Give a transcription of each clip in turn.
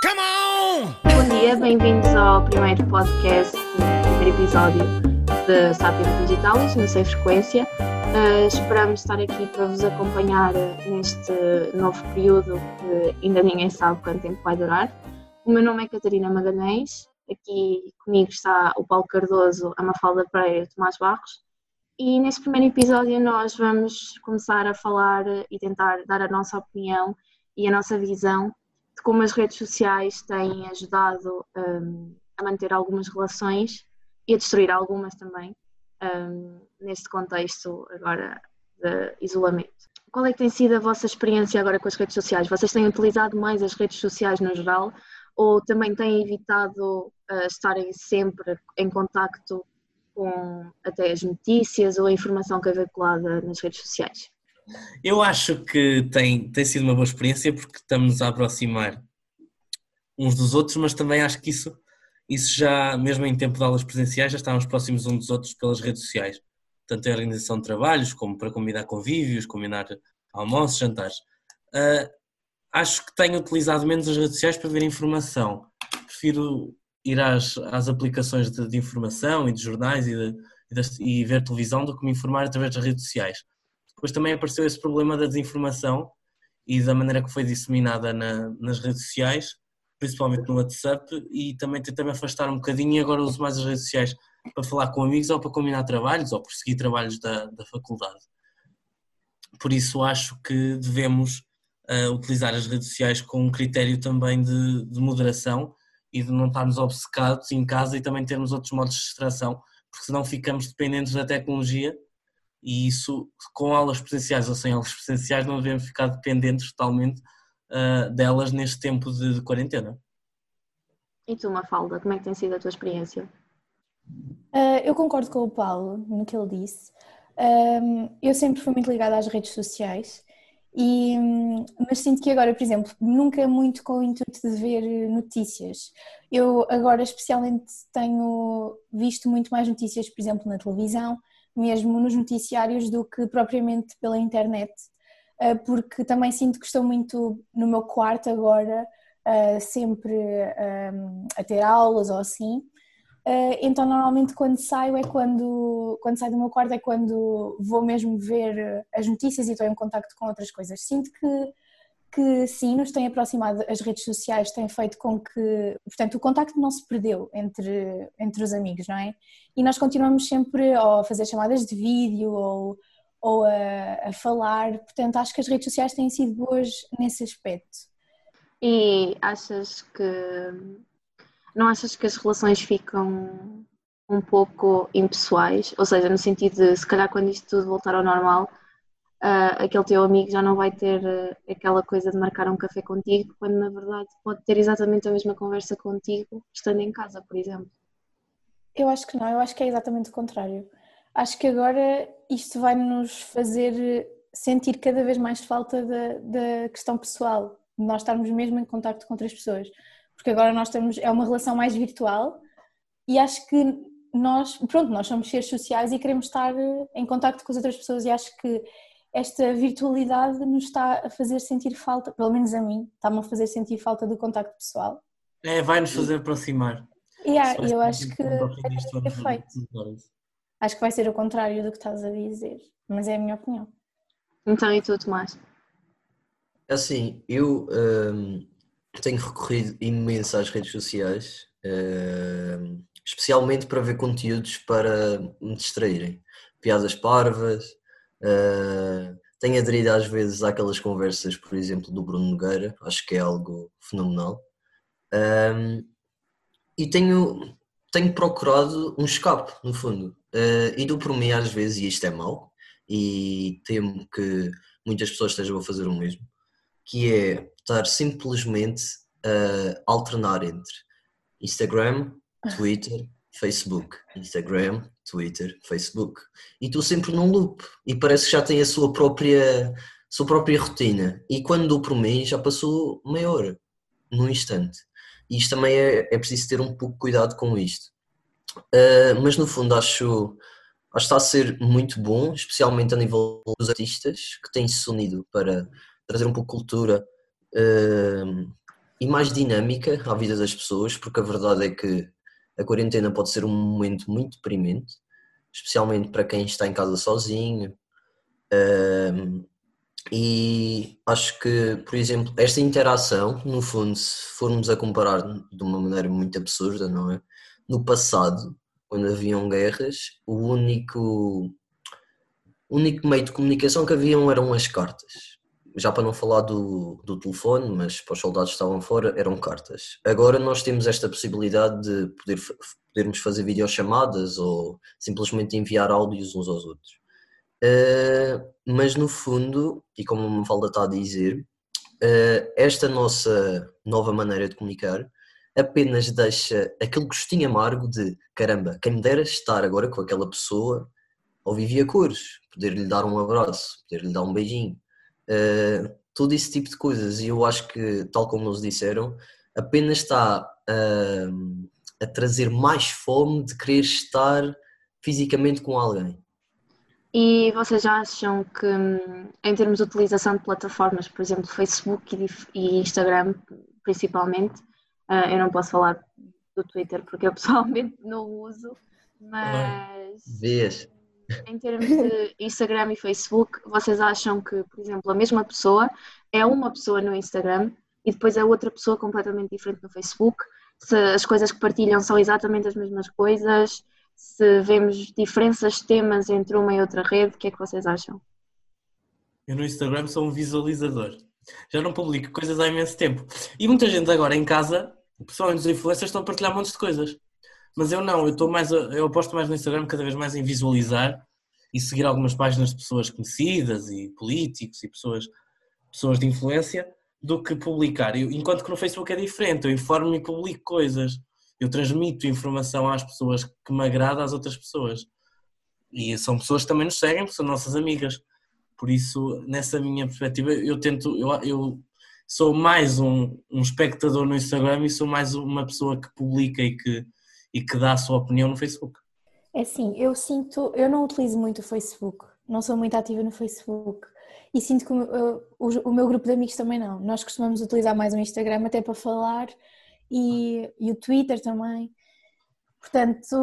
Bom dia, bem-vindos ao primeiro podcast, primeiro episódio de Sapiens Digitalis, no Sem Frequência. Uh, esperamos estar aqui para vos acompanhar neste novo período que ainda ninguém sabe quanto tempo vai durar. O meu nome é Catarina Magalhães, aqui comigo está o Paulo Cardoso, a Mafalda Pereira e o Tomás Barros. E neste primeiro episódio nós vamos começar a falar e tentar dar a nossa opinião e a nossa visão de como as redes sociais têm ajudado um, a manter algumas relações e a destruir algumas também, um, neste contexto agora de isolamento. Qual é que tem sido a vossa experiência agora com as redes sociais? Vocês têm utilizado mais as redes sociais no geral ou também têm evitado uh, estarem sempre em contacto com até as notícias ou a informação que é veiculada nas redes sociais? Eu acho que tem, tem sido uma boa experiência porque estamos a aproximar uns dos outros, mas também acho que isso, isso já, mesmo em tempo de aulas presenciais, já estávamos próximos uns dos outros pelas redes sociais. Tanto em organização de trabalhos, como para combinar convívios, combinar almoços, jantares. Uh, acho que tenho utilizado menos as redes sociais para ver informação. Prefiro ir às, às aplicações de, de informação e de jornais e, de, e, e ver televisão do que me informar através das redes sociais depois também apareceu esse problema da desinformação e da maneira que foi disseminada na, nas redes sociais, principalmente no WhatsApp, e também tentei-me afastar um bocadinho e agora uso mais as redes sociais para falar com amigos ou para combinar trabalhos ou prosseguir trabalhos da, da faculdade. Por isso acho que devemos uh, utilizar as redes sociais com um critério também de, de moderação e de não estarmos obcecados em casa e também termos outros modos de distração, porque senão ficamos dependentes da tecnologia e isso, com aulas presenciais ou sem aulas presenciais, não devemos ficar dependentes totalmente uh, delas neste tempo de, de, quarentena. E tu, Mafalda, como é que tem sido a tua experiência? Uh, eu concordo com o Paulo no que ele disse. Um, eu sempre fui muito ligada às redes sociais, e, mas sinto que agora, por exemplo, nunca muito com o intuito de ver notícias. Eu agora, especialmente, tenho visto muito mais notícias, por exemplo, na televisão mesmo nos noticiários do que propriamente pela internet, eh, porque também sinto que estou muito no meu quarto agora, eh, sempre eh, a ter aulas ou assim. Então normalmente quando saio é quando, quando saio do meu quarto é quando vou mesmo ver as notícias e estou em contacto com outras coisas. Sinto que que sim, nos tem aproximado, as redes sociais têm feito com que, portanto, o contacto não se perdeu entre, entre os amigos, não é? E nós continuamos sempre a fazer chamadas de vídeo ou, ou a, a falar, portanto, acho que as redes sociais têm sido boas nesse aspecto. E achas que. Não achas que as relações ficam um pouco impessoais? Ou seja, no sentido de, se calhar, quando isto tudo voltar ao normal uh, aquele teu amigo já não vai ter uh, aquela coisa de marcar um café contigo, quando na verdade pode ter exatamente a mesma conversa contigo estando em casa, por exemplo. Eu acho que não, eu acho que é exatamente o contrário. Acho que agora isto vai nos fazer sentir cada vez mais falta da, questão pessoal, de nós estarmos mesmo em contato com outras pessoas, porque agora nós temos, é uma relação mais virtual e acho que nós, pronto, nós somos seres sociais e queremos estar em contato com as outras pessoas e acho que esta virtualidade nos está a fazer sentir falta, pelo menos a mim, está-me a fazer sentir falta do contacto pessoal. É, vai nos fazer aproximar. Yeah, eu acho que é perfeito. Acho que vai ser o contrário do que estás a dizer, mas é a minha opinião. Então, e tu, Tomás? Assim, eu um, tenho recorrido imenso às redes sociais, um, especialmente para ver conteúdos para me distraírem. Piadas parvas, Uh, tenho aderido às vezes àquelas conversas, por exemplo, do Bruno Nogueira, acho que é algo fenomenal. Um, e tenho, tenho procurado um escape, no fundo. Uh, e dou por mim às vezes, e isto é mau, e temo que muitas pessoas estejam a fazer o mesmo, que é estar simplesmente a alternar entre Instagram, Twitter, Facebook, Instagram, Twitter, Facebook. E estou sempre num loop. E parece que já tem a sua própria, sua própria rotina. E quando dou por mim, já passou meia hora, num instante. E isto também é, é preciso ter um pouco de cuidado com isto. Uh, mas no fundo acho, acho que está a ser muito bom, especialmente a nível dos artistas que têm se unido para trazer um pouco de cultura uh, e mais dinâmica à vida das pessoas, porque a verdade é que a quarentena pode ser um momento muito deprimente, especialmente para quem está em casa sozinho. Um, e acho que, por exemplo, esta interação, no fundo, se formos a comparar de uma maneira muito absurda, não é? No passado, quando haviam guerras, o único, único meio de comunicação que haviam eram as cartas já para não falar do, do telefone, mas para os soldados que estavam fora, eram cartas. Agora nós temos esta possibilidade de poder, podermos fazer videochamadas ou simplesmente enviar áudios uns aos outros. Uh, mas no fundo, e como a Mafalda está a dizer, uh, esta nossa nova maneira de comunicar apenas deixa aquele gostinho amargo de caramba, quem me dera estar agora com aquela pessoa ao viver a cores, poder-lhe dar um abraço, poder-lhe dar um beijinho, uh, todo esse tipo de coisas. E eu acho que, tal como nos disseram, apenas está uh, a trazer mais fome de querer estar fisicamente com alguém. E vocês já acham que, em termos de utilização de plataformas, por exemplo, Facebook e Instagram, principalmente, uh, eu não posso falar do Twitter porque eu pessoalmente não uso, mas. Vês? Em termos de Instagram e Facebook, vocês acham que, por exemplo, a mesma pessoa é uma pessoa no Instagram e depois é outra pessoa completamente diferente no Facebook? Se as coisas que partilham são exatamente as mesmas coisas? Se vemos diferenças de temas entre uma e outra rede, o que é que vocês acham? Eu no Instagram sou um visualizador. Já não publico coisas há imenso tempo. E muita gente agora em casa, pessoalmente os influencers, estão a partilhar montes de coisas. Mas eu não, eu estou mais, eu aposto mais no Instagram cada vez mais em visualizar e seguir algumas páginas de pessoas conhecidas e políticos e pessoas, pessoas de influência do que publicar. Eu, enquanto que no Facebook é diferente, eu informo e publico coisas, eu transmito informação às pessoas que me agrada às outras pessoas. E são pessoas que também nos seguem, porque são nossas amigas. Por isso, nessa minha perspectiva, eu tento, eu, eu sou mais um, um espectador no Instagram e sou mais uma pessoa que publica e que, e que dá a sua opinião no Facebook. É assim, eu sinto, eu não utilizo muito o Facebook, não sou muito ativa no Facebook e sinto que o, o, o meu grupo de amigos também não. Nós costumamos utilizar mais o Instagram até para falar e, e o Twitter também. Portanto,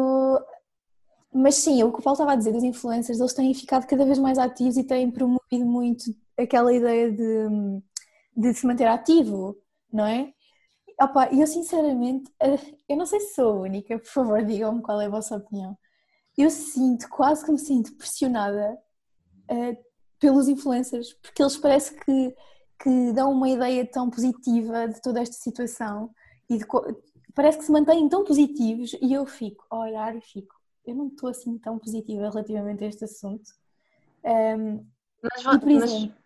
mas sim, o que o Paulo estava a dizer dos influencers, eles têm ficado cada vez mais ativos e têm promovido muito aquela ideia de, de se manter ativo, não é? Opa, eu sinceramente, eh, eu não sei se sou a única, por favor digam-me qual é a vossa opinião. Eu sinto, quase que me sinto pressionada uh, pelos influencers, porque eles parece que, que dão uma ideia tão positiva de toda esta situação e de, parece que se mantêm tão positivos e eu fico a olhar e fico, eu não estou assim tão positiva relativamente a este assunto. Um, mas, e, por exemplo,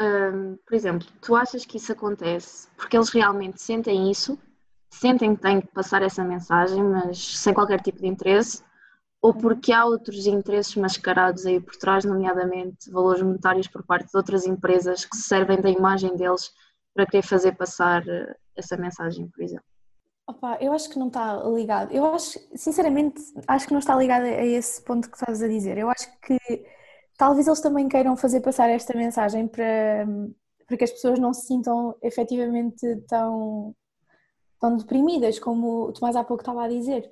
um, por exemplo, tu achas que isso acontece porque eles realmente sentem isso, sentem que têm que passar essa mensagem, mas sem qualquer tipo de interesse, ou porque há outros interesses mascarados aí por trás, nomeadamente valores monetários por parte de outras empresas que se servem da imagem deles para querer fazer passar eh, essa mensagem, por exemplo? Opa, eu acho que não está ligado. Eu acho, sinceramente, acho que não está ligado a esse ponto que estás a dizer. Eu acho que talvez eles também queiram fazer passar esta mensagem para, para que as pessoas não se sintam efetivamente tão, tão deprimidas, como o Tomás há pouco estava a dizer.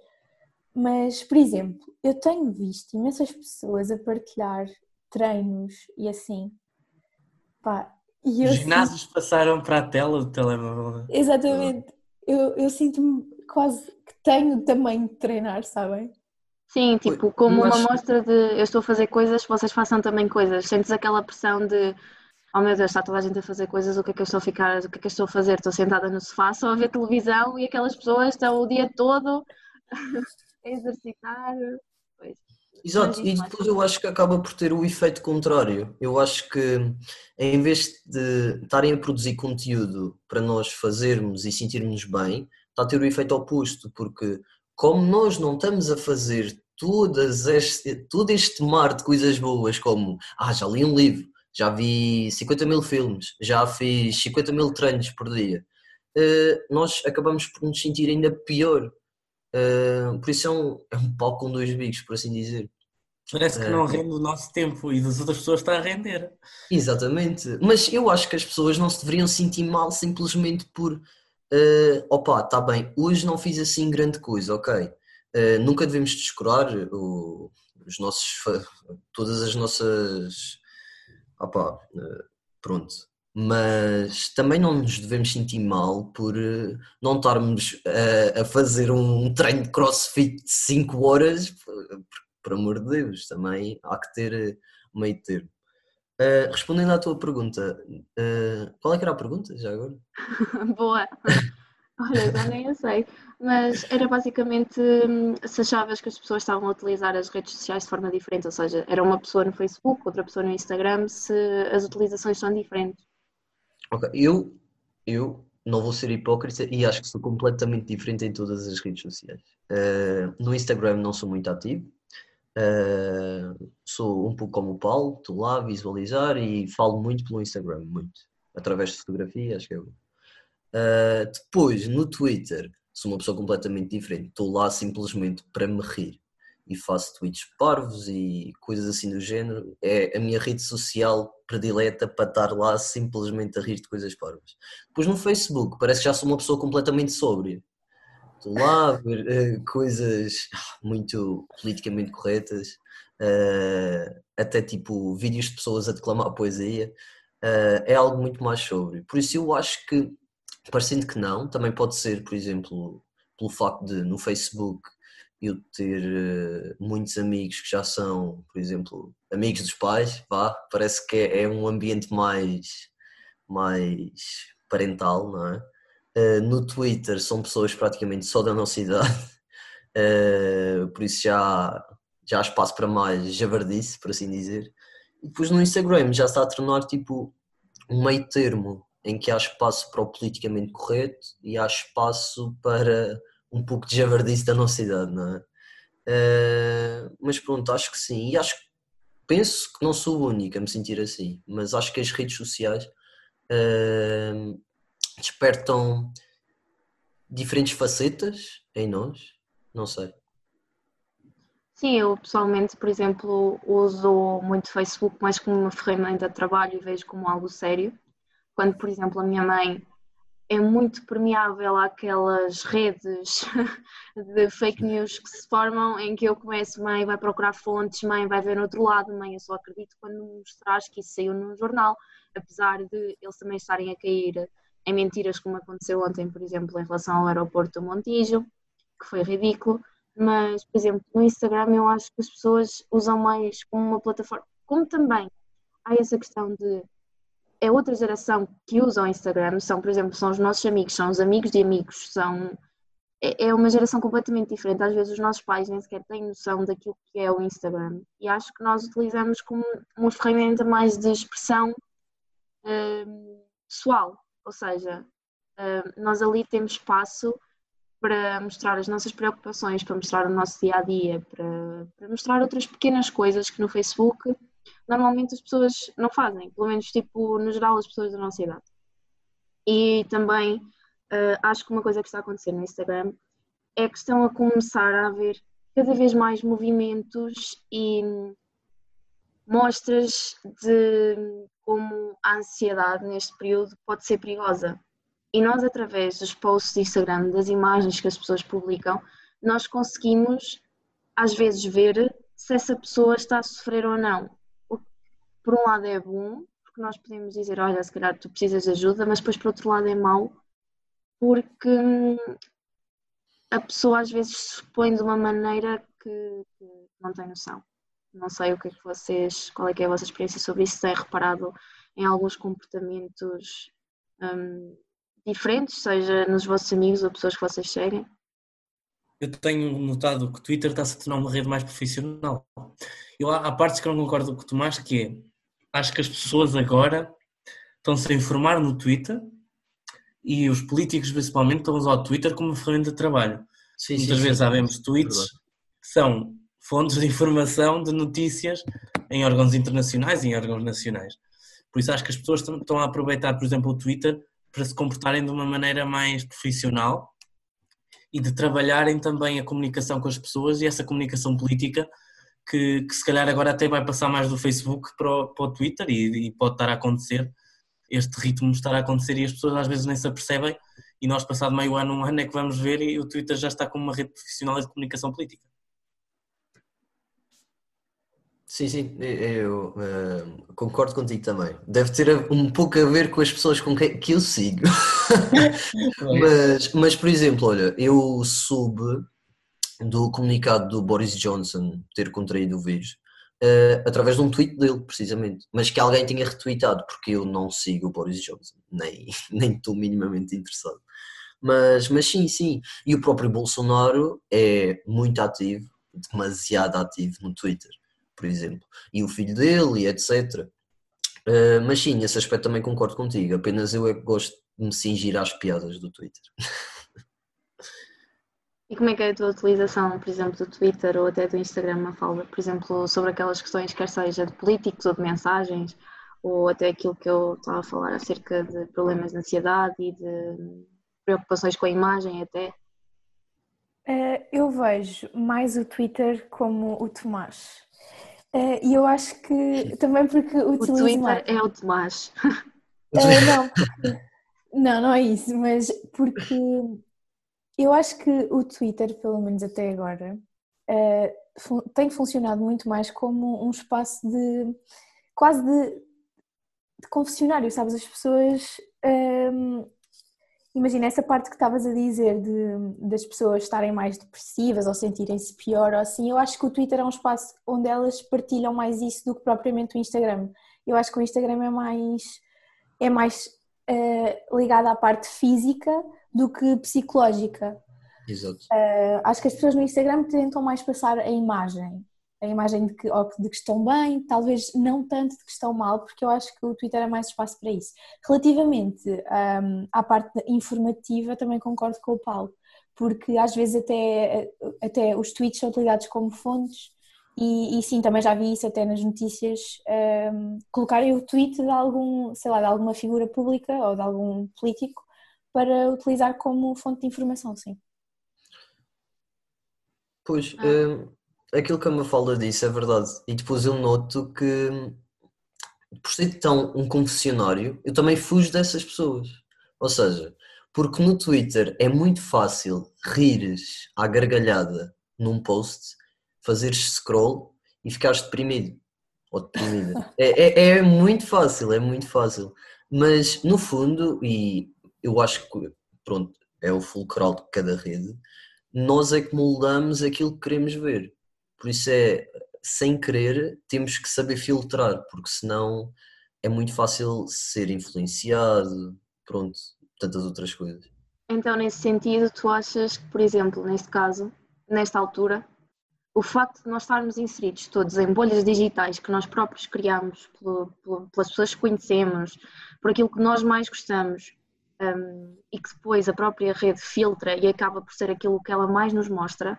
Mas, por exemplo, eu tenho visto imensas pessoas a partilhar treinos e assim. Pá, e Os ginásios sinto... passaram para a tela do telemóvel. Exatamente. Eu, eu sinto-me quase que tenho também de treinar, sabem? Sim, tipo, como uma mostra de eu estou a fazer coisas, vocês façam também coisas. Sentes aquela pressão de oh meu Deus, está toda a gente a fazer coisas, o que é que eu estou a ficar, o que é que eu estou a fazer? Estou sentada no sofá só a ver televisão e aquelas pessoas estão o dia todo a exercitar. Pois. Exato, e depois eu acho que acaba por ter o efeito contrário. Eu acho que em vez de estarem a produzir conteúdo para nós fazermos e sentirmos bem, está a ter o efeito oposto, porque como nós não estamos a fazer todas este, todo este mar de coisas boas, como ah, já li um livro, já vi 50 mil filmes, já fiz 50 mil treinos por dia, uh, nós acabamos por nos sentir ainda pior. Uh, por isso é um, é um palco com dois bicos, por assim dizer. Parece que não rende o nosso tempo e das outras pessoas está a render. Exatamente. Mas eu acho que as pessoas não se deveriam sentir mal simplesmente por Uh, opa, está bem, hoje não fiz assim grande coisa, ok. Uh, nunca devemos descurar o, os nossos, todas as nossas. Opa, uh, pronto. Mas também não nos devemos sentir mal por uh, não estarmos a fazer um treino de crossfit de 5 horas, por, por, amor de Deus, também há que ter meio termo. Uh, respondendo à tua pergunta, uh, qual é que era a pergunta já agora? Boa! Olha, já nem sei, mas era basicamente hum, se achavas que as pessoas estavam a utilizar as redes sociais de forma diferente, ou seja, era uma pessoa no Facebook, outra pessoa no Instagram, se as utilizações são diferentes. Ok, eu, eu não vou ser hipócrita e acho que sou completamente diferente em todas as redes sociais. Uh, no Instagram não sou muito ativo, Uh, sou um pouco como o Paulo, estou lá a visualizar e falo muito pelo Instagram, muito, através de fotografia, acho que é bom. Uh, depois, no Twitter, sou uma pessoa completamente diferente, estou lá simplesmente para me rir e faço tweets parvos e coisas assim do género. É a minha rede social predileta para estar lá simplesmente a rir de coisas parvas. Depois no Facebook, parece que já sou uma pessoa completamente sóbria Estou lá a ver uh, coisas muito politicamente corretas, uh, até tipo vídeos de pessoas a declamar poesia, uh, é algo muito mais sobre. Por isso eu acho que, parecendo que não, também pode ser, por exemplo, pelo facto de no Facebook eu ter muitos amigos que já são, por exemplo, amigos dos pais, vá, parece que é, é um ambiente mais, mais parental, não é? Uh, no Twitter são pessoas praticamente só da nossa idade, uh, por isso já, já há espaço para mais javardice, por assim dizer. E depois no Instagram já está a tornar tipo um meio termo em que há espaço para o politicamente correto e há espaço para um pouco de javardice da nossa idade, não é? Uh, mas pronto, acho que sim. E acho penso que não sou o único a me sentir assim, mas acho que as redes sociais uh, despertam diferentes facetas em nós? Não sei. Sim, eu pessoalmente, por exemplo, uso muito Facebook mais como uma ferramenta de trabalho e vejo como algo sério. Quando, por exemplo, a minha mãe é muito permeável àquelas redes de fake news que se formam em que eu começo, mãe vai procurar fontes, mãe vai ver no outro lado, mãe eu só acredito quando mostras que isso saiu num jornal, apesar de eles também estarem a cair em mentiras, como aconteceu ontem, por exemplo, em relação ao aeroporto do Montijo, que foi ridículo. Mas, por exemplo, no Instagram eu acho que as pessoas usam mais como uma plataforma, como também há essa questão de é outra geração que usa o Instagram, são, por exemplo, são os nossos amigos, são os amigos de amigos, são é, é uma geração completamente diferente. Às vezes os nossos pais nem sequer têm noção daquilo que é o Instagram. E acho que nós utilizamos como uma ferramenta mais de expressão hum, pessoal, ou seja, nós ali temos espaço para mostrar as nossas preocupações, para mostrar o nosso dia a dia, para, para, mostrar outras pequenas coisas que no Facebook normalmente as pessoas não fazem, pelo menos tipo no geral as pessoas da nossa idade. E também uh, acho que uma coisa que está a acontecer no Instagram é que estão a começar a haver cada vez mais movimentos e mostras de como a ansiedade neste período pode ser perigosa. E nós, através dos posts de Instagram, das imagens que as pessoas publicam, nós conseguimos, às vezes, ver se essa pessoa está a sofrer ou não. Por um lado, é bom, porque nós podemos dizer: olha, se calhar tu precisas de ajuda, mas depois, por outro lado, é mau, porque hum, a pessoa às vezes se põe de uma maneira que, que não tem noção. Não sei o que é que vocês, qual é que é a vossa experiência sobre isso, se é reparado em alguns comportamentos um, diferentes, seja nos vossos amigos ou pessoas que vocês seguem? Eu tenho notado que o Twitter está-se a tornar uma rede mais profissional. Eu, há partes que eu não concordo com o Tomás, que é, acho que as pessoas agora estão-se a informar no Twitter e os políticos principalmente estão a usar o Twitter como ferramenta de trabalho. Sim, Muitas sim, vezes sim. vemos tweets que são fontes de informação de notícias em órgãos internacionais e em órgãos nacionais. Por isso acho que as pessoas estão a aproveitar, por exemplo, o Twitter para se comportarem de uma maneira mais profissional e de trabalharem também a comunicação com as pessoas e essa comunicação política que, que se calhar agora até vai passar mais do Facebook para o, para o Twitter e, e, pode estar a acontecer, este ritmo estar a acontecer e as pessoas às vezes nem se apercebem e nós, passado meio ano, um ano, é que vamos ver e o Twitter já está como uma rede profissional de comunicação política. Sim, sim, eu uh, concordo contigo também. Deve ter um pouco a ver com as pessoas com quem que eu sigo. mas, mas, por exemplo, olha, eu soube do comunicado do Boris Johnson ter contraído o vírus uh, através de um tweet dele, precisamente. Mas que alguém tinha retweetado, porque eu não sigo o Boris Johnson, nem, nem estou minimamente interessado. Mas, mas sim, sim. E o próprio Bolsonaro é muito ativo, demasiado ativo no Twitter por exemplo, e o filho dele, etc. Uh, mas sim, nesse aspecto também concordo contigo, apenas eu é que gosto de me cingir às piadas do Twitter. E como é que é a tua utilização, por exemplo, do Twitter ou até do Instagram, Mafalda? Por exemplo, sobre aquelas questões, quer seja de políticos ou de mensagens, ou até aquilo que eu estava a falar acerca de problemas de ansiedade e de preocupações com a imagem até? Uh, eu vejo mais o Twitter como o Tomás. Uh, e eu acho que também porque utilizo. O Twitter mais... é o Tomás. Uh, não, porque... não, não é isso, mas porque eu acho que o Twitter, pelo menos até agora, uh, tem funcionado muito mais como um espaço de quase de, de confessionário, sabes? As pessoas um, Imagina essa parte que estavas a dizer de, das pessoas estarem mais depressivas ou sentirem-se pior ou assim. Eu acho que o Twitter é um espaço onde elas partilham mais isso do que propriamente o Instagram. Eu acho que o Instagram é mais é mais uh, ligado à parte física do que psicológica. Exato. Uh, acho que as pessoas no Instagram tentam mais passar a imagem a imagem de que, de que estão bem, talvez não tanto de que estão mal, porque eu acho que o Twitter é mais espaço para isso. Relativamente um, à parte informativa, também concordo com o Paulo, porque às vezes até, até os tweets são utilizados como fontes. E, e sim, também já vi isso até nas notícias, um, colocarem o tweet de algum, sei lá, de alguma figura pública ou de algum político para utilizar como fonte de informação, sim. Pois, ah. Hum, aquilo que a Mafalda disse é verdade. E depois eu noto que, por ser tão um confessionário, eu também fujo dessas pessoas. Ou seja, porque no Twitter é muito fácil rires à gargalhada num post, fazeres scroll e ficares deprimido. Ou deprimida. É, é, é muito fácil, é muito fácil. Mas no fundo, e eu acho que, pronto, é o fulcral de cada rede, nós é que moldamos aquilo que queremos ver. Por isso é, sem querer, temos que saber filtrar, porque senão é muito fácil ser influenciado, pronto, tantas outras coisas. Então, nesse sentido, tu achas que, por exemplo, neste caso, nesta altura, o facto de nós estarmos inseridos todos em bolhas digitais que nós próprios criamos, pelas pessoas que conhecemos, por aquilo que nós mais gostamos, um, e que depois a própria rede filtra e acaba por ser aquilo que ela mais nos mostra,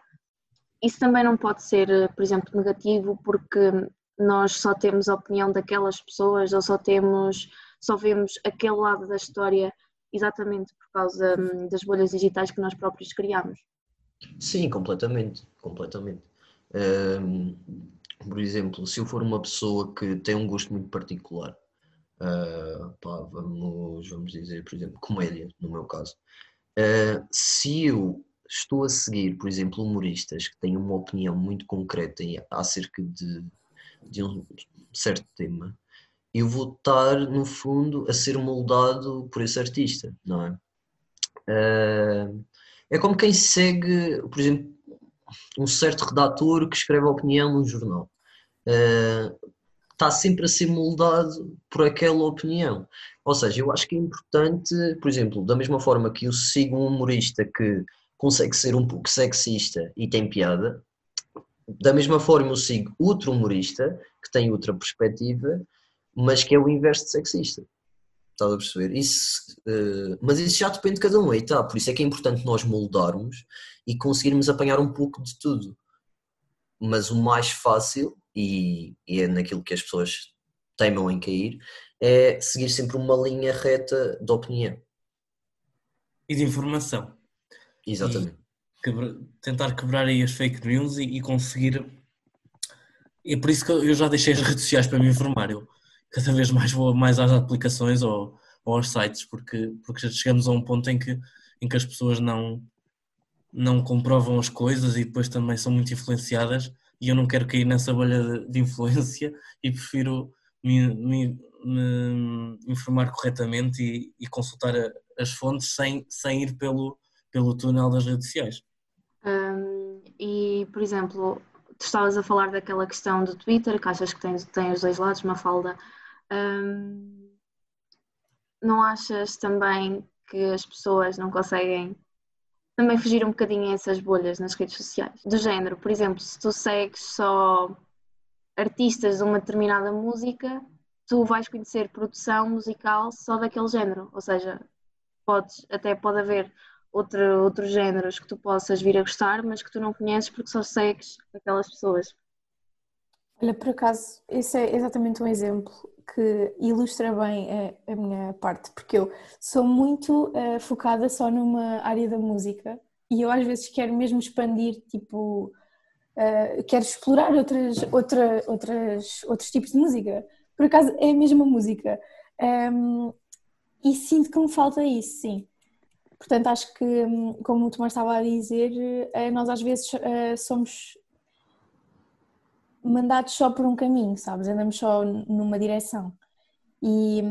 isso também não pode ser, eh, por exemplo, negativo porque nós só temos a opinião daquelas pessoas ou só temos, só vemos aquele lado da história exatamente por causa hum, das bolhas digitais que nós próprios criamos. Sim, completamente, completamente. Um, por exemplo, se eu for uma pessoa que tem um gosto muito particular, uh, pá, vamos, vamos dizer, por exemplo, comédia, no meu caso, uh, se eu estou a seguir, por exemplo, humoristas que têm uma opinião muito concreta acerca de, de um certo tema, eu vou estar, no fundo, a ser moldado por esse artista, não é? Uh, é como quem segue, por exemplo, um certo redator que escreve a opinião num jornal. Uh, está sempre a ser moldado por aquela opinião. Ou seja, eu acho que é importante, por exemplo, da mesma forma que eu sigo um humorista que consegue ser um pouco sexista e tem piada. Da mesma forma, eu sigo outro humorista que tem outra perspectiva, mas que é o inverso de sexista. Estás a perceber? Isso, uh, mas isso já depende de cada um, aí tá. Por isso é que é importante nós moldarmos e conseguirmos apanhar um pouco de tudo. Mas o mais fácil, e, e é naquilo que as pessoas teimam em cair, é seguir sempre uma linha reta de opinião. E de informação. Exatamente. Quebra, tentar quebrar aí as fake news e, e, conseguir. É por isso que eu já deixei as redes sociais para me informar. Eu cada vez mais vou mais às aplicações ou, ou aos sites, porque, porque já chegamos a um ponto em que em que as pessoas não, não comprovam as coisas e depois também são muito influenciadas e eu não quero cair nessa bolha de, influência e prefiro me, me, me informar corretamente e, e consultar as fontes sem, sem ir pelo, pelo túnel das redes sociais. E, por exemplo, tu estavas a falar daquela questão do Twitter, que achas que tem, tem os dois lados, uma falda. Não achas também que as pessoas não conseguem também fugir um bocadinho a essas bolhas nas redes sociais? Do género, por exemplo, se tu segues só artistas de uma determinada música, tu vais conhecer produção musical só daquele género, ou seja, podes, até pode haver outro, outros géneros que tu possas vir a gostar, mas que tu não conheces porque só segues aquelas pessoas. Olha, por acaso, esse é exatamente um exemplo que ilustra bem a, a minha parte, porque eu sou muito uh, focada só numa área da música e eu às vezes quero mesmo expandir, tipo, uh, quero explorar outras, outra, outras, outros tipos de música. Por acaso é a mesma música. Um, e sinto que me falta isso, sim. Portanto, acho que, hum, como o Tomás estava a dizer, eh, nós às vezes eh, somos mandados só por um caminho, sabes? Andamos só numa direção. E,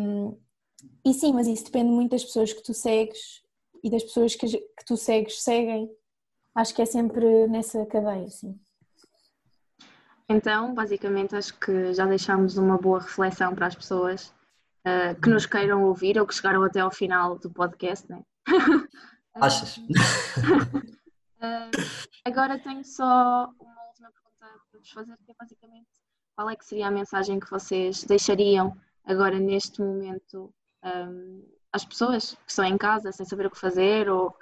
e sim, mas isso depende muito das pessoas que tu segues e das pessoas que, que tu segues seguem. Acho que é sempre nessa cadeia, sim. Então, basicamente, acho que já deixamos uma boa reflexão para as pessoas uh, que nos queiram ouvir ou que chegaram até ao final do podcast, né? Achas? uh, agora tenho só uma última pergunta para vos fazer, é basicamente qual é que seria a mensagem que vocês deixariam agora neste momento um, às pessoas que estão em casa sem saber o que fazer ou,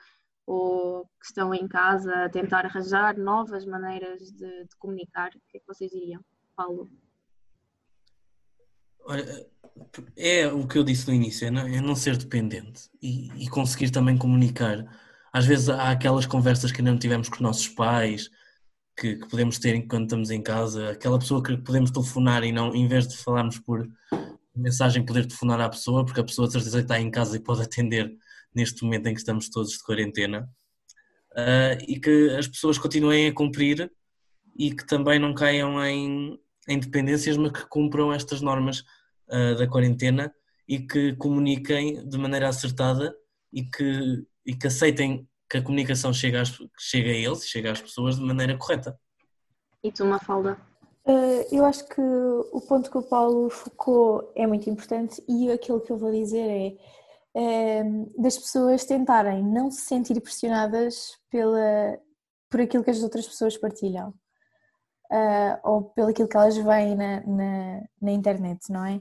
ou que estão em casa a tentar arranjar novas maneiras de, de comunicar? O que é que vocês diriam, Paulo? Olha, é o que eu disse no início, é não, é não ser dependente e, e, conseguir também comunicar. Às vezes há aquelas conversas que ainda não tivemos com os nossos pais, que, que, podemos ter enquanto estamos em casa, aquela pessoa que podemos telefonar e não, em vez de falarmos por mensagem, poder telefonar à pessoa, porque a pessoa de certeza está em casa e pode atender neste momento em que estamos todos de quarentena. Uh, e que as pessoas continuem a cumprir e que também não caiam em, em dependências, mas que cumpram estas normas uh, da quarentena e que comuniquem de maneira acertada e que, e que aceitem que a comunicação chega, às, chega a eles, chega às pessoas de maneira correta. E tu, Mafalda? Uh, eu acho que o ponto que o Paulo focou é muito importante e aquilo que eu vou dizer é, é das pessoas tentarem não se sentir pressionadas pela, por aquilo que as outras pessoas partilham uh, ou pelo aquilo que elas veem na, na, na internet, não é?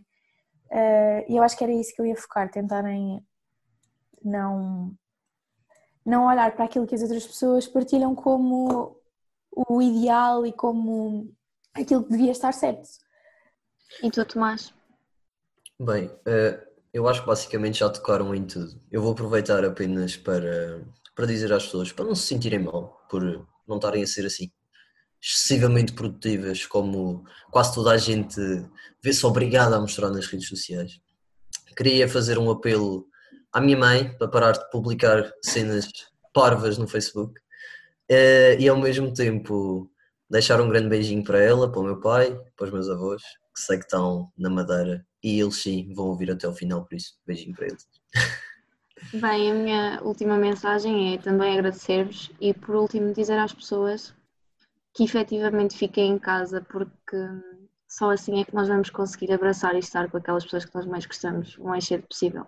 Uh, e eu acho que era isso que eu ia focar, tentarem não, não olhar para aquilo que as outras pessoas partilham como o ideal e como aquilo que devia estar certo. E tu, Tomás? Bem, uh, eu acho que basicamente já tocaram em tudo. Eu vou aproveitar apenas para, para dizer às pessoas para não se sentirem mal por não estarem a ser assim excessivamente produtivas, como quase toda a gente vê-se obrigada a mostrar nas redes sociais. Queria fazer um apelo à minha mãe para parar de publicar cenas parvas no Facebook eh, e ao mesmo tempo deixar um grande beijinho para ela, para o meu pai, para os meus avós, que sei que estão na Madeira e eles sim vão ouvir até o final, por isso beijinho para eles. Bem, a minha última mensagem é também agradecer-vos e por último dizer às pessoas que efetivamente fiquem em casa, porque só assim é que nós vamos conseguir abraçar e estar com aquelas pessoas que nós mais gostamos o mais cedo possível.